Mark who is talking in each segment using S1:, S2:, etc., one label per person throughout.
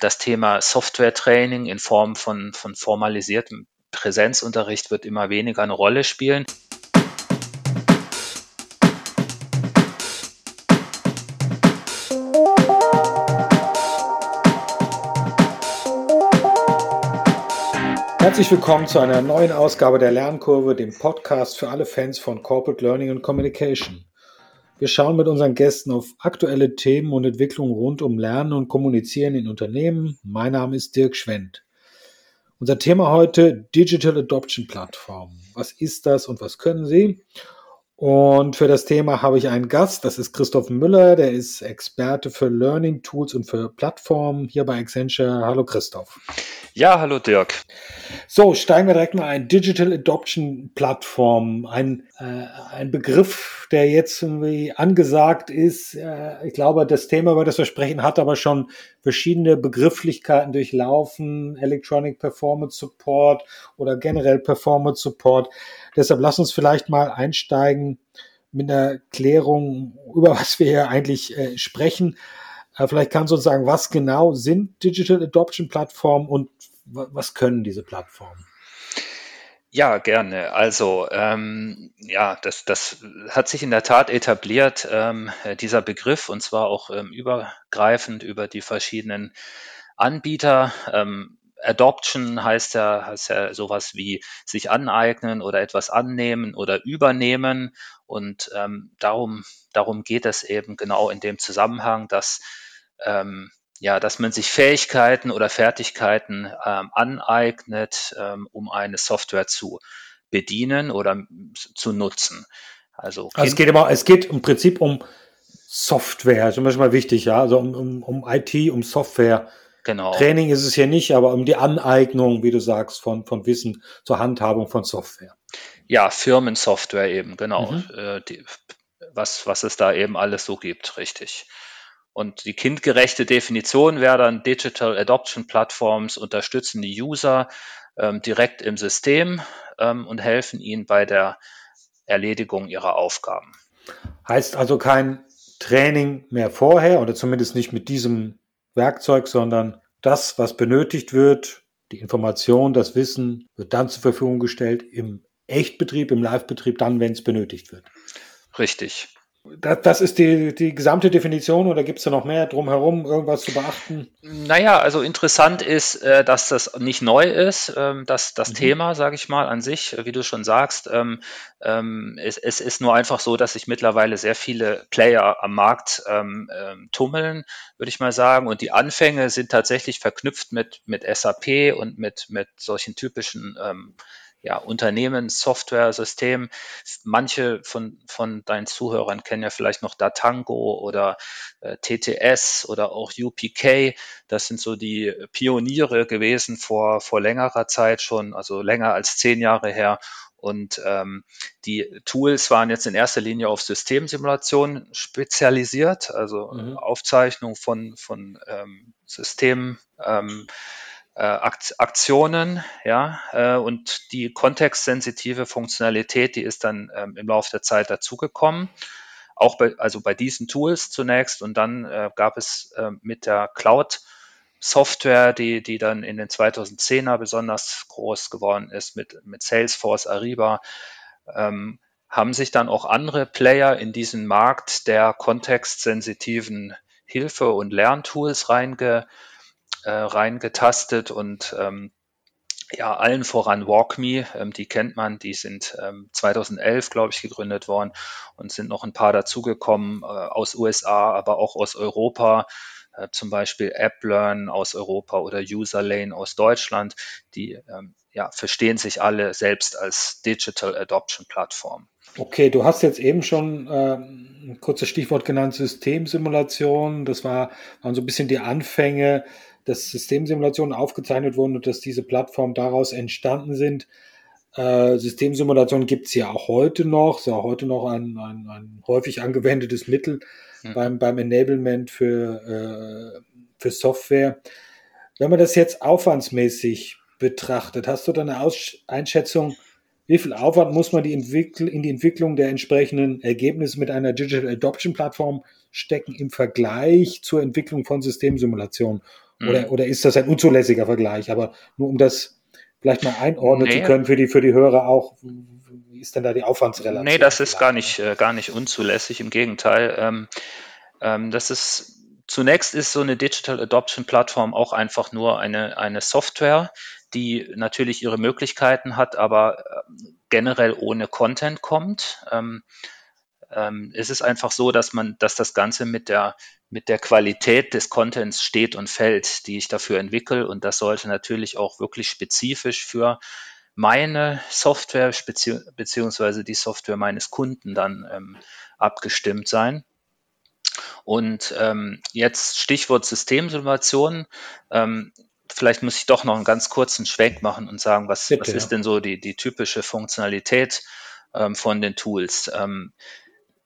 S1: das Thema Software-Training in Form von, von formalisiertem Präsenzunterricht wird immer weniger eine Rolle spielen.
S2: Herzlich willkommen zu einer neuen Ausgabe der Lernkurve, dem Podcast für alle Fans von Corporate Learning and Communication. Wir schauen mit unseren Gästen auf aktuelle Themen und Entwicklungen rund um Lernen und Kommunizieren in Unternehmen. Mein Name ist Dirk Schwendt. Unser Thema heute Digital Adoption Plattform. Was ist das und was können sie? Und für das Thema habe ich einen Gast, das ist Christoph Müller, der ist Experte für Learning Tools und für Plattformen hier bei Accenture. Hallo Christoph.
S1: Ja, hallo Dirk.
S2: So, steigen wir direkt mal ein. Digital Adoption Plattform, ein, äh, ein Begriff, der jetzt irgendwie angesagt ist. Äh, ich glaube, das Thema, über das wir sprechen, hat aber schon verschiedene Begrifflichkeiten durchlaufen. Electronic Performance Support oder generell Performance Support. Deshalb lass uns vielleicht mal einsteigen mit einer Klärung, über was wir hier eigentlich äh, sprechen. Äh, vielleicht kannst du uns sagen, was genau sind Digital Adoption Plattformen und was können diese Plattformen?
S1: Ja, gerne. Also ähm, ja, das, das hat sich in der Tat etabliert, ähm, dieser Begriff, und zwar auch ähm, übergreifend über die verschiedenen Anbieter. Ähm, Adoption heißt ja, heißt ja sowas wie sich aneignen oder etwas annehmen oder übernehmen. Und ähm, darum, darum geht es eben genau in dem Zusammenhang, dass, ähm, ja, dass man sich Fähigkeiten oder Fertigkeiten ähm, aneignet, ähm, um eine Software zu bedienen oder zu nutzen.
S2: Also, also es geht immer, es geht im Prinzip um Software, zum Beispiel mal wichtig, ja, also um, um, um IT, um Software Genau. Training ist es hier nicht, aber um die Aneignung, wie du sagst, von, von Wissen zur Handhabung von Software.
S1: Ja, Firmensoftware eben, genau. Mhm. Äh, die, was, was es da eben alles so gibt, richtig. Und die kindgerechte Definition wäre dann Digital Adoption Platforms unterstützen die User ähm, direkt im System ähm, und helfen ihnen bei der Erledigung ihrer Aufgaben.
S2: Heißt also kein Training mehr vorher oder zumindest nicht mit diesem Werkzeug, sondern das, was benötigt wird, die Information, das Wissen wird dann zur Verfügung gestellt im Echtbetrieb, im Livebetrieb, dann, wenn es benötigt wird.
S1: Richtig.
S2: Das, das ist die, die gesamte Definition oder gibt es da noch mehr drumherum, irgendwas zu beachten?
S1: Naja, also interessant ist, äh, dass das nicht neu ist, ähm, dass das mhm. Thema, sage ich mal, an sich, wie du schon sagst, ähm, ähm, es, es ist nur einfach so, dass sich mittlerweile sehr viele Player am Markt tummeln, würde ich mal sagen. Und die Anfänge sind tatsächlich verknüpft mit, mit SAP und mit, mit solchen typischen ja, Unternehmen, Software, System. Manche von, von deinen Zuhörern kennen ja vielleicht noch Datango oder äh, TTS oder auch UPK. Das sind so die Pioniere gewesen vor, vor längerer Zeit schon, also länger als zehn Jahre her. Und ähm, die Tools waren jetzt in erster Linie auf Systemsimulation spezialisiert, also mhm. Aufzeichnung von, von ähm, Systemen. Ähm, äh, Aktionen, ja, äh, und die kontextsensitive Funktionalität, die ist dann ähm, im Laufe der Zeit dazugekommen. Auch bei, also bei diesen Tools zunächst und dann äh, gab es äh, mit der Cloud Software, die, die dann in den 2010er besonders groß geworden ist mit, mit Salesforce, Ariba, ähm, haben sich dann auch andere Player in diesen Markt der kontextsensitiven Hilfe- und Lerntools reinge, äh, reingetastet und ähm, ja, allen voran WalkMe, ähm, die kennt man, die sind ähm, 2011, glaube ich, gegründet worden und sind noch ein paar dazugekommen äh, aus USA, aber auch aus Europa, äh, zum Beispiel AppLearn aus Europa oder UserLane aus Deutschland, die ähm, ja, verstehen sich alle selbst als Digital Adoption Plattform.
S2: Okay, du hast jetzt eben schon äh, ein kurzes Stichwort genannt, Systemsimulation. Das war, waren so ein bisschen die Anfänge dass Systemsimulationen aufgezeichnet wurden und dass diese Plattformen daraus entstanden sind. Äh, Systemsimulationen gibt es ja auch heute noch, ist ja auch heute noch ein, ein, ein häufig angewendetes Mittel mhm. beim, beim Enablement für, äh, für Software. Wenn man das jetzt aufwandsmäßig betrachtet, hast du da eine Aus Einschätzung, wie viel Aufwand muss man die in die Entwicklung der entsprechenden Ergebnisse mit einer Digital Adoption Plattform stecken im Vergleich zur Entwicklung von Systemsimulationen? Mhm. Oder, oder ist das ein unzulässiger Vergleich? Aber nur um das vielleicht mal einordnen nee. zu können für die, für die Hörer auch, wie ist denn da die Aufwandsrelation?
S1: Nee, das ist gar nicht, äh, gar nicht unzulässig, im Gegenteil. Ähm, ähm, das ist zunächst ist so eine Digital Adoption Plattform auch einfach nur eine, eine Software, die natürlich ihre Möglichkeiten hat, aber äh, generell ohne Content kommt. Ähm, ähm, es ist einfach so, dass man, dass das Ganze mit der, mit der Qualität des Contents steht und fällt, die ich dafür entwickle. Und das sollte natürlich auch wirklich spezifisch für meine Software bezieh beziehungsweise die Software meines Kunden dann ähm, abgestimmt sein. Und ähm, jetzt Stichwort Systemsimulation. Ähm, vielleicht muss ich doch noch einen ganz kurzen Schwenk machen und sagen, was, Bitte, was ist ja. denn so die, die typische Funktionalität ähm, von den Tools? Ähm,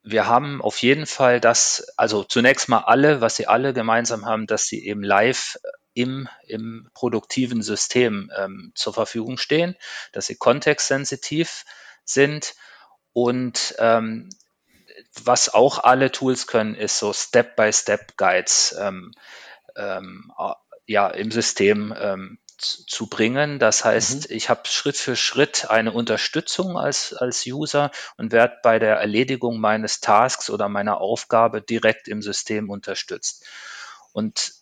S1: wir haben auf jeden Fall das, also zunächst mal alle, was sie alle gemeinsam haben, dass sie eben live im, im produktiven System ähm, zur Verfügung stehen, dass sie kontextsensitiv sind. Und ähm, was auch alle Tools können, ist so Step-by-Step-Guides ähm, ähm, ja, im System ähm, zu bringen. Das heißt, mhm. ich habe Schritt für Schritt eine Unterstützung als, als User und werde bei der Erledigung meines Tasks oder meiner Aufgabe direkt im System unterstützt. Und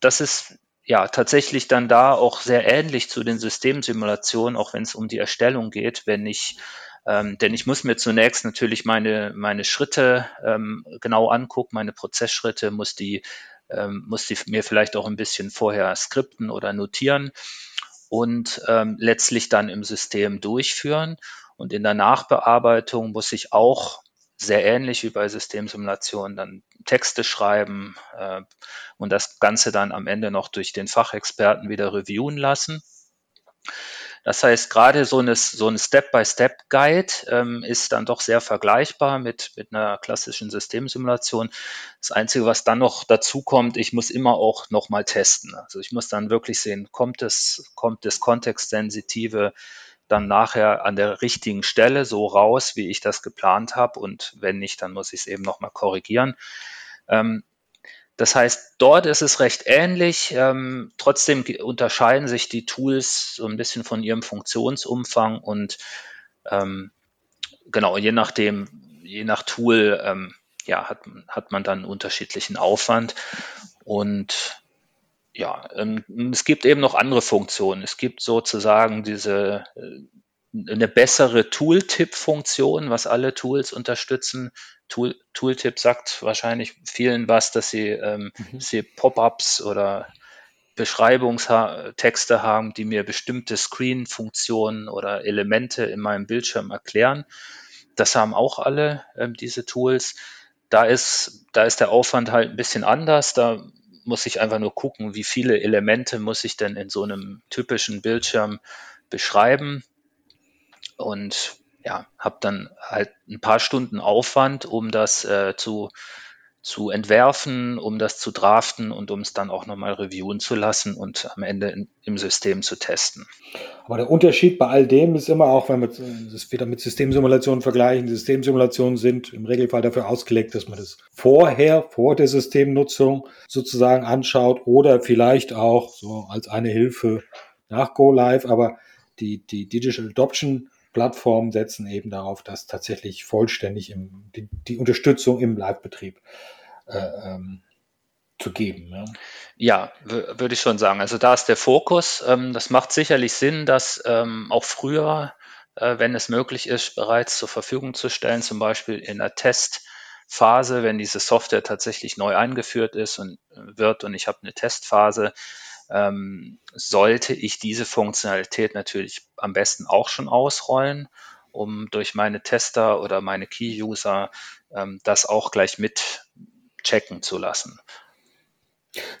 S1: das ist ja tatsächlich dann da auch sehr ähnlich zu den Systemsimulationen, auch wenn es um die Erstellung geht, wenn ich ähm, denn ich muss mir zunächst natürlich meine, meine Schritte ähm, genau angucken, meine Prozessschritte, muss die ähm, muss die mir vielleicht auch ein bisschen vorher skripten oder notieren und ähm, letztlich dann im System durchführen. Und in der Nachbearbeitung muss ich auch sehr ähnlich wie bei Systemsimulationen dann Texte schreiben äh, und das Ganze dann am Ende noch durch den Fachexperten wieder reviewen lassen. Das heißt, gerade so eine, so ein Step-by-Step-Guide ähm, ist dann doch sehr vergleichbar mit, mit einer klassischen Systemsimulation. Das Einzige, was dann noch dazu kommt, ich muss immer auch nochmal testen. Also ich muss dann wirklich sehen, kommt es, kommt das Kontextsensitive dann nachher an der richtigen Stelle so raus, wie ich das geplant habe. Und wenn nicht, dann muss ich es eben nochmal korrigieren. Ähm, das heißt, dort ist es recht ähnlich. Ähm, trotzdem unterscheiden sich die Tools so ein bisschen von ihrem Funktionsumfang und ähm, genau, je nachdem, je nach Tool, ähm, ja, hat, hat man dann unterschiedlichen Aufwand. Und ja, ähm, es gibt eben noch andere Funktionen. Es gibt sozusagen diese äh, eine bessere Tooltip-Funktion, was alle Tools unterstützen. Tool, Tooltip sagt wahrscheinlich vielen was, dass sie, ähm, mhm. sie Pop-ups oder Beschreibungstexte haben, die mir bestimmte Screen-Funktionen oder Elemente in meinem Bildschirm erklären. Das haben auch alle ähm, diese Tools. Da ist, da ist der Aufwand halt ein bisschen anders. Da muss ich einfach nur gucken, wie viele Elemente muss ich denn in so einem typischen Bildschirm beschreiben und ja, habe dann halt ein paar Stunden Aufwand, um das äh, zu, zu entwerfen, um das zu draften und um es dann auch nochmal reviewen zu lassen und am Ende in, im System zu testen.
S2: Aber der Unterschied bei all dem ist immer auch, wenn wir das wieder mit Systemsimulationen vergleichen, Systemsimulationen sind im Regelfall dafür ausgelegt, dass man das vorher, vor der Systemnutzung sozusagen anschaut oder vielleicht auch so als eine Hilfe nach Go Live, aber die, die Digital Adoption Plattformen setzen eben darauf, dass tatsächlich vollständig im, die, die Unterstützung im Live-Betrieb äh, ähm, zu geben.
S1: Ja, ja würde ich schon sagen. Also da ist der Fokus. Ähm, das macht sicherlich Sinn, dass ähm, auch früher, äh, wenn es möglich ist, bereits zur Verfügung zu stellen, zum Beispiel in der Testphase, wenn diese Software tatsächlich neu eingeführt ist und äh, wird und ich habe eine Testphase, ähm, sollte ich diese Funktionalität natürlich am besten auch schon ausrollen, um durch meine Tester oder meine Key-User ähm, das auch gleich mit checken zu lassen.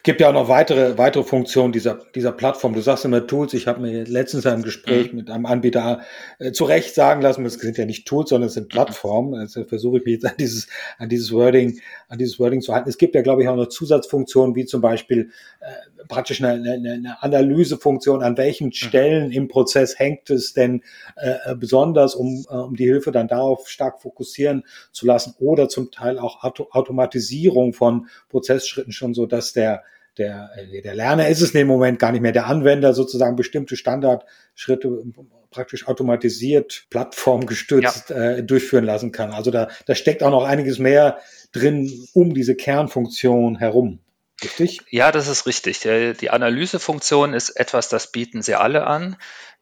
S2: Gibt ja auch noch weitere, weitere Funktionen dieser, dieser Plattform. Du sagst immer Tools. Ich habe mir letztens ein Gespräch mhm. mit einem Anbieter äh, zu Recht sagen lassen, es sind ja nicht Tools, sondern es sind Plattformen. Also versuche ich mich jetzt an dieses, an dieses Wording, an dieses Wording zu halten. Es gibt ja, glaube ich, auch noch Zusatzfunktionen, wie zum Beispiel äh, praktisch eine, eine, eine Analysefunktion, an welchen mhm. Stellen im Prozess hängt es denn äh, besonders, um, äh, um die Hilfe dann darauf stark fokussieren zu lassen oder zum Teil auch Auto Automatisierung von Prozessschritten schon so, dass der der, äh, der Lerner ist es in dem Moment gar nicht mehr, der Anwender sozusagen bestimmte Standardschritte praktisch automatisiert, plattformgestützt ja. äh, durchführen lassen kann. Also da, da steckt auch noch einiges mehr drin um diese Kernfunktion herum.
S1: Richtig? Ja, das ist richtig. Die Analysefunktion ist etwas, das bieten sie alle an,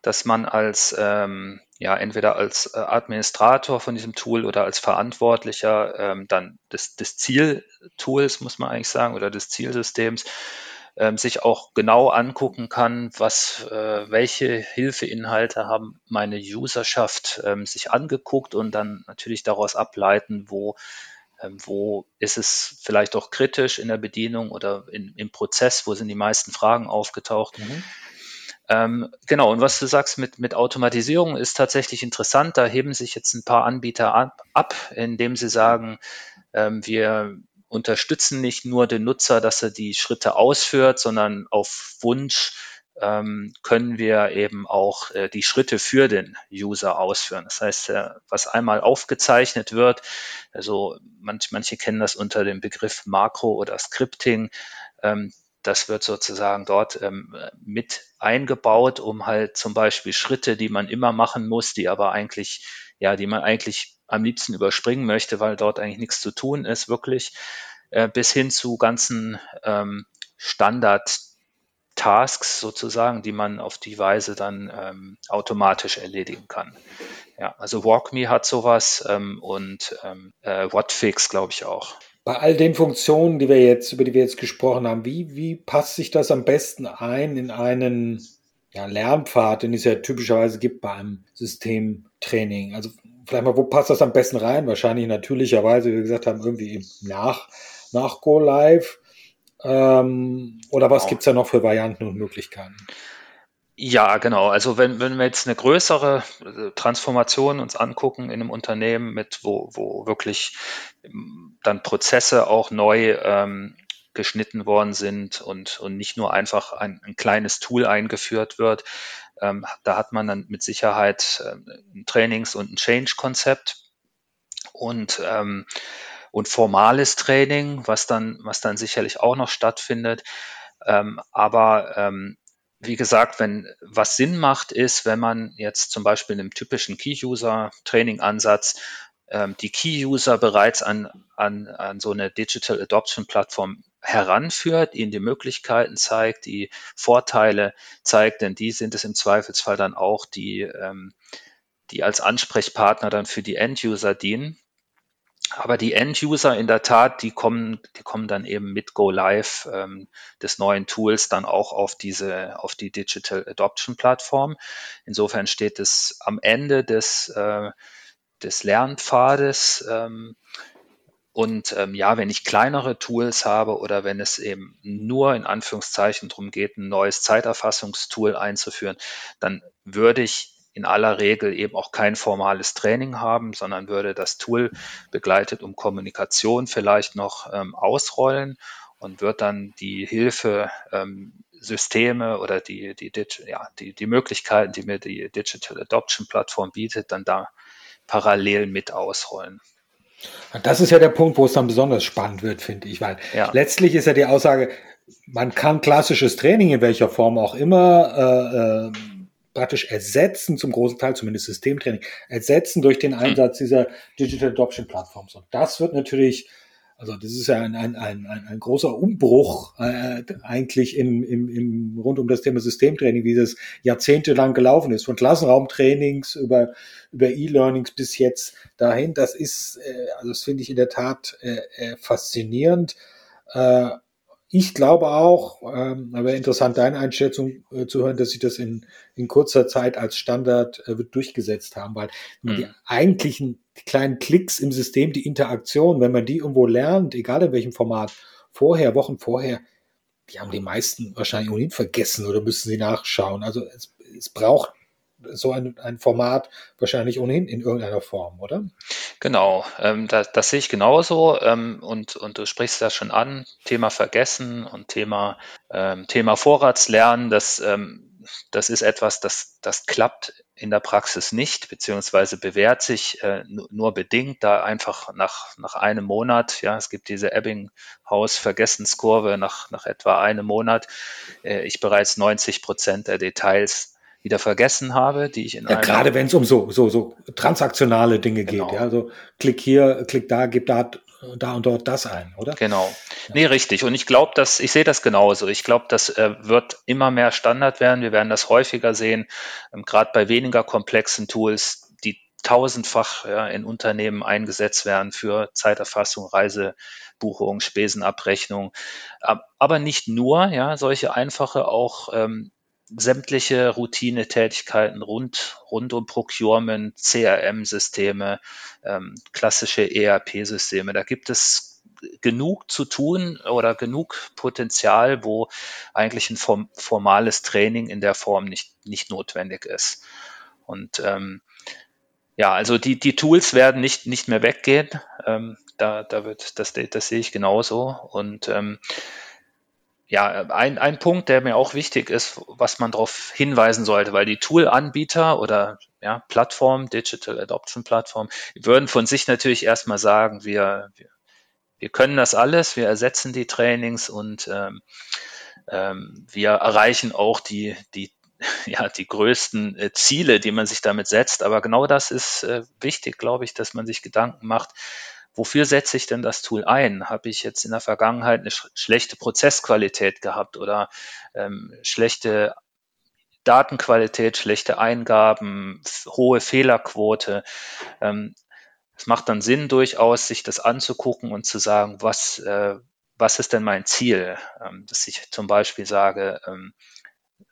S1: dass man als ähm, ja entweder als äh, Administrator von diesem Tool oder als Verantwortlicher ähm, dann des, des Zieltools, muss man eigentlich sagen, oder des Zielsystems ähm, sich auch genau angucken kann, was, äh, welche Hilfeinhalte haben meine Userschaft ähm, sich angeguckt und dann natürlich daraus ableiten, wo ähm, wo ist es vielleicht auch kritisch in der Bedienung oder in, im Prozess, wo sind die meisten Fragen aufgetaucht. Mhm. Ähm, genau, und was du sagst mit, mit Automatisierung ist tatsächlich interessant. Da heben sich jetzt ein paar Anbieter ab, ab indem sie sagen, ähm, wir unterstützen nicht nur den Nutzer, dass er die Schritte ausführt, sondern auf Wunsch ähm, können wir eben auch äh, die Schritte für den User ausführen. Das heißt, äh, was einmal aufgezeichnet wird, also manch, manche kennen das unter dem Begriff Makro oder Scripting, ähm, das wird sozusagen dort ähm, mit eingebaut, um halt zum Beispiel Schritte, die man immer machen muss, die aber eigentlich, ja, die man eigentlich am liebsten überspringen möchte, weil dort eigentlich nichts zu tun ist, wirklich, äh, bis hin zu ganzen ähm, Standard Tasks sozusagen, die man auf die Weise dann ähm, automatisch erledigen kann. Ja, also WalkMe hat sowas ähm, und ähm, äh, Whatfix glaube ich auch.
S2: Bei all den Funktionen, die wir jetzt, über die wir jetzt gesprochen haben, wie, wie passt sich das am besten ein in einen ja, Lernpfad, den es ja typischerweise gibt bei einem Systemtraining? Also vielleicht mal, wo passt das am besten rein? Wahrscheinlich natürlicherweise, wie wir gesagt haben, irgendwie nach, nach Go Live. Ähm, oder was genau. gibt es da noch für Varianten und Möglichkeiten?
S1: Ja, genau. Also wenn, wenn wir jetzt eine größere äh, Transformation uns angucken in einem Unternehmen mit, wo, wo wirklich ähm, dann Prozesse auch neu ähm, geschnitten worden sind und, und nicht nur einfach ein, ein kleines Tool eingeführt wird, ähm, da hat man dann mit Sicherheit äh, ein Trainings- und ein Change-Konzept. Und ähm, und formales Training, was dann, was dann sicherlich auch noch stattfindet. Ähm, aber ähm, wie gesagt, wenn was Sinn macht, ist, wenn man jetzt zum Beispiel einem typischen Key-User-Training-Ansatz ähm, die Key-User bereits an, an, an so eine Digital Adoption-Plattform heranführt, ihnen die Möglichkeiten zeigt, die Vorteile zeigt, denn die sind es im Zweifelsfall dann auch, die, ähm, die als Ansprechpartner dann für die End-User dienen. Aber die End-User in der Tat, die kommen, die kommen dann eben mit Go Live ähm, des neuen Tools dann auch auf diese, auf die Digital Adoption Plattform. Insofern steht es am Ende des, äh, des Lernpfades. Ähm, und ähm, ja, wenn ich kleinere Tools habe oder wenn es eben nur in Anführungszeichen darum geht, ein neues Zeiterfassungstool einzuführen, dann würde ich in aller Regel eben auch kein formales Training haben, sondern würde das Tool begleitet um Kommunikation vielleicht noch ähm, ausrollen und wird dann die Hilfe ähm, Systeme oder die, die, ja, die, die Möglichkeiten, die mir die Digital Adoption Plattform bietet, dann da parallel mit ausrollen.
S2: Das ist ja der Punkt, wo es dann besonders spannend wird, finde ich, weil ja. letztlich ist ja die Aussage, man kann klassisches Training in welcher Form auch immer äh, äh, praktisch ersetzen, zum großen Teil zumindest Systemtraining, ersetzen durch den Einsatz dieser Digital Adoption Plattforms. Und das wird natürlich, also das ist ja ein, ein, ein, ein großer Umbruch äh, eigentlich im, im, im, rund um das Thema Systemtraining, wie das jahrzehntelang gelaufen ist, von Klassenraumtrainings über, über E-Learnings bis jetzt dahin. Das ist, äh, also das finde ich in der Tat äh, äh, faszinierend. Äh, ich glaube auch, ähm, aber interessant, deine Einschätzung äh, zu hören, dass sich das in, in kurzer Zeit als Standard äh, wird durchgesetzt haben, weil mhm. die eigentlichen kleinen Klicks im System, die Interaktion, wenn man die irgendwo lernt, egal in welchem Format, vorher, Wochen vorher, die haben die meisten wahrscheinlich ohnehin vergessen oder müssen sie nachschauen. Also es, es braucht so ein, ein Format wahrscheinlich ohnehin in irgendeiner Form, oder?
S1: Genau, ähm, das, das sehe ich genauso ähm, und, und du sprichst das schon an, Thema Vergessen und Thema, ähm, Thema Vorratslernen, das ähm, das ist etwas, das, das klappt in der Praxis nicht, beziehungsweise bewährt sich äh, nur bedingt, da einfach nach, nach einem Monat, ja, es gibt diese Ebbinghaus-Vergessenskurve, nach, nach etwa einem Monat, äh, ich bereits 90 Prozent der Details wieder vergessen habe, die ich in
S2: ja, gerade wenn es um so so so transaktionale Dinge genau. geht, ja, also klick hier, klick da, gib da da und dort das ein, oder?
S1: Genau. Ja. Nee, richtig. Und ich glaube, dass ich sehe das genauso. Ich glaube, das äh, wird immer mehr Standard werden. Wir werden das häufiger sehen, ähm, gerade bei weniger komplexen Tools, die tausendfach ja, in Unternehmen eingesetzt werden für Zeiterfassung, Reisebuchung, Spesenabrechnung. Aber nicht nur, ja, solche einfache auch ähm, sämtliche Routine-Tätigkeiten rund, rund um Procurement, CRM-Systeme, ähm, klassische ERP-Systeme. Da gibt es genug zu tun oder genug Potenzial, wo eigentlich ein form formales Training in der Form nicht, nicht notwendig ist. Und ähm, ja, also die, die Tools werden nicht, nicht mehr weggehen. Ähm, da, da wird, das, das sehe ich genauso. Und ähm, ja, ein, ein Punkt, der mir auch wichtig ist, was man darauf hinweisen sollte, weil die Tool-Anbieter oder ja, Plattformen, Digital Adoption Plattform, würden von sich natürlich erstmal sagen, wir, wir, wir können das alles, wir ersetzen die Trainings und ähm, ähm, wir erreichen auch die, die, ja, die größten äh, Ziele, die man sich damit setzt. Aber genau das ist äh, wichtig, glaube ich, dass man sich Gedanken macht, wofür setze ich denn das Tool ein? Habe ich jetzt in der Vergangenheit eine sch schlechte Prozessqualität gehabt oder ähm, schlechte Datenqualität, schlechte Eingaben, hohe Fehlerquote? Ähm, es macht dann Sinn durchaus, sich das anzugucken und zu sagen, was, äh, was ist denn mein Ziel? Ähm, dass ich zum Beispiel sage, ähm,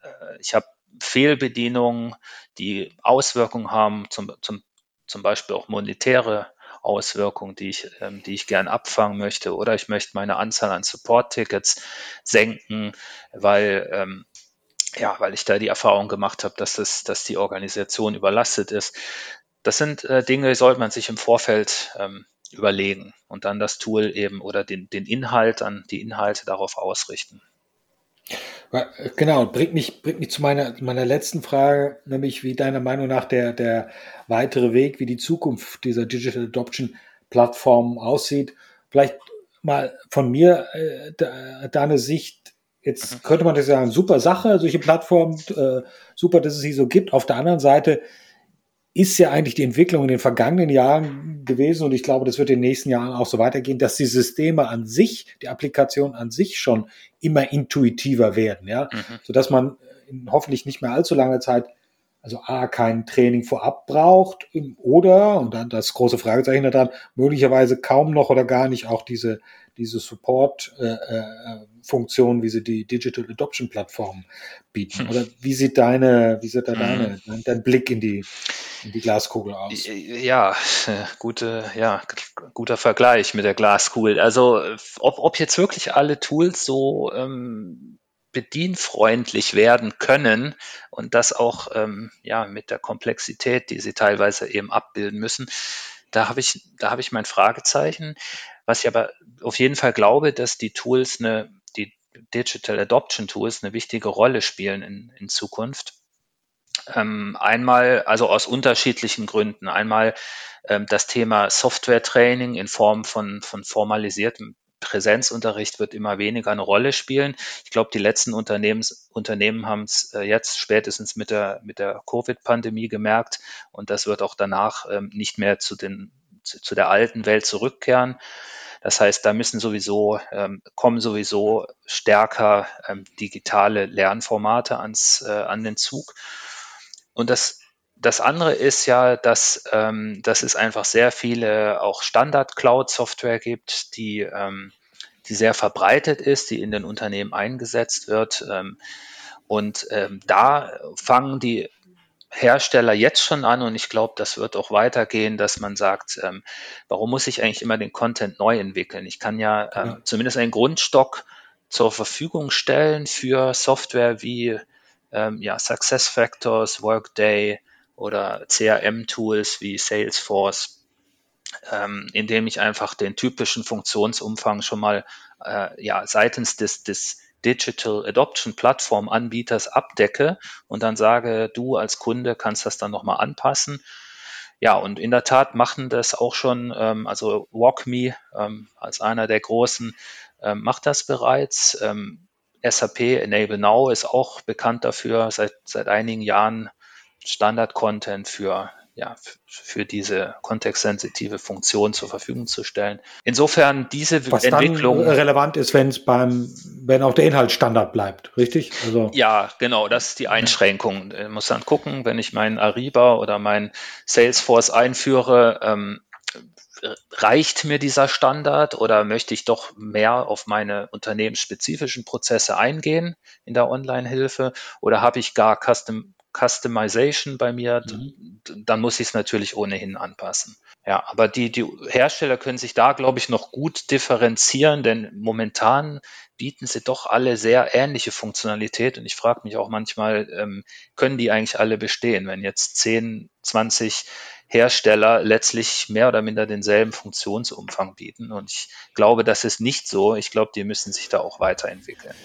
S1: äh, ich habe Fehlbedienungen, die Auswirkungen haben, zum, zum, zum Beispiel auch monetäre Auswirkungen, die ich, ähm, die ich gern abfangen möchte. Oder ich möchte meine Anzahl an Support-Tickets senken, weil, ähm, ja, weil ich da die Erfahrung gemacht habe, dass, das, dass die Organisation überlastet ist. Das sind äh, Dinge, die sollte man sich im Vorfeld ähm, überlegen und dann das Tool eben oder den, den Inhalt, an die Inhalte darauf ausrichten.
S2: Genau, bringt mich, bringt mich zu meiner, meiner letzten Frage, nämlich wie deiner Meinung nach der, der weitere Weg, wie die Zukunft dieser Digital Adoption Plattform aussieht. Vielleicht mal von mir äh, deine Sicht. Jetzt mhm. könnte man das sagen, super Sache, solche Plattformen, äh, super, dass es sie so gibt. Auf der anderen Seite ist ja eigentlich die Entwicklung in den vergangenen Jahren gewesen und ich glaube, das wird in den nächsten Jahren auch so weitergehen, dass die Systeme an sich, die Applikation an sich schon immer intuitiver werden, ja, mhm. sodass man in hoffentlich nicht mehr allzu langer Zeit also A, kein Training vorab braucht oder, und dann das große Fragezeichen daran, möglicherweise kaum noch oder gar nicht auch diese, diese Support-Funktion, äh, äh, wie sie die Digital Adoption Plattform bieten. Oder wie sieht deine, wie sieht da deine, mhm. dein Blick in die, in die Glaskugel aus?
S1: Ja, gute, ja, guter Vergleich mit der Glaskugel. Also, ob, ob jetzt wirklich alle Tools so ähm, bedienfreundlich werden können und das auch ähm, ja mit der Komplexität, die sie teilweise eben abbilden müssen. Da habe ich, da habe ich mein Fragezeichen. Was ich aber auf jeden Fall glaube, dass die Tools eine, die Digital Adoption Tools eine wichtige Rolle spielen in, in Zukunft. Ähm, einmal, also aus unterschiedlichen Gründen. Einmal ähm, das Thema Software Training in Form von, von formalisiertem Präsenzunterricht wird immer weniger eine Rolle spielen. Ich glaube, die letzten Unternehmens, Unternehmen haben es äh, jetzt spätestens mit der, mit der Covid-Pandemie gemerkt und das wird auch danach ähm, nicht mehr zu, den, zu, zu, der alten Welt zurückkehren. Das heißt, da müssen sowieso, ähm, kommen sowieso stärker ähm, digitale Lernformate ans, äh, an den Zug. Und das das andere ist ja, dass, ähm, dass es einfach sehr viele auch Standard-Cloud-Software gibt, die, ähm, die sehr verbreitet ist, die in den Unternehmen eingesetzt wird. Ähm, und ähm, da fangen die Hersteller jetzt schon an und ich glaube, das wird auch weitergehen, dass man sagt, ähm, warum muss ich eigentlich immer den Content neu entwickeln? Ich kann ja, ähm, ja. zumindest einen Grundstock zur Verfügung stellen für Software wie ähm, ja, SuccessFactors, Workday, oder CRM-Tools wie Salesforce, ähm, indem ich einfach den typischen Funktionsumfang schon mal äh, ja, seitens des, des Digital Adoption Plattform Anbieters abdecke und dann sage, du als Kunde kannst das dann nochmal anpassen. Ja, und in der Tat machen das auch schon, ähm, also WalkMe ähm, als einer der großen ähm, macht das bereits. Ähm, SAP Enable Now ist auch bekannt dafür, seit, seit einigen Jahren Standard-Content für ja, für diese kontextsensitive Funktion zur Verfügung zu stellen. Insofern diese
S2: Was Entwicklung dann relevant ist, wenn es beim, wenn auch der Inhalt Standard bleibt, richtig?
S1: Also ja, genau, das ist die Einschränkung. Ich muss dann gucken, wenn ich meinen Ariba oder mein Salesforce einführe, ähm, reicht mir dieser Standard oder möchte ich doch mehr auf meine unternehmensspezifischen Prozesse eingehen in der Online-Hilfe oder habe ich gar Custom Customization bei mir, mhm. dann muss ich es natürlich ohnehin anpassen. Ja, aber die, die Hersteller können sich da, glaube ich, noch gut differenzieren, denn momentan bieten sie doch alle sehr ähnliche Funktionalität und ich frage mich auch manchmal, ähm, können die eigentlich alle bestehen, wenn jetzt 10, 20 Hersteller letztlich mehr oder minder denselben Funktionsumfang bieten und ich glaube, das ist nicht so. Ich glaube, die müssen sich da auch weiterentwickeln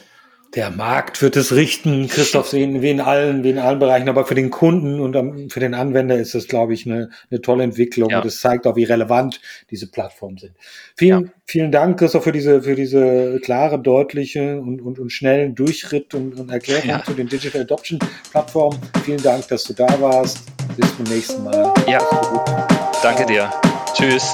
S2: der Markt wird es richten, Christoph, wie in, wie in allen, wie in allen Bereichen, aber für den Kunden und für den Anwender ist das, glaube ich, eine, eine tolle Entwicklung ja. und es zeigt auch, wie relevant diese Plattformen sind. Vielen, ja. vielen Dank, Christoph, für diese, für diese klare, deutliche und, und, und schnellen Durchritt und, und Erklärung ja. zu den Digital Adoption Plattformen. Vielen Dank, dass du da warst. Bis zum nächsten Mal.
S1: Ja, danke dir. Tschüss.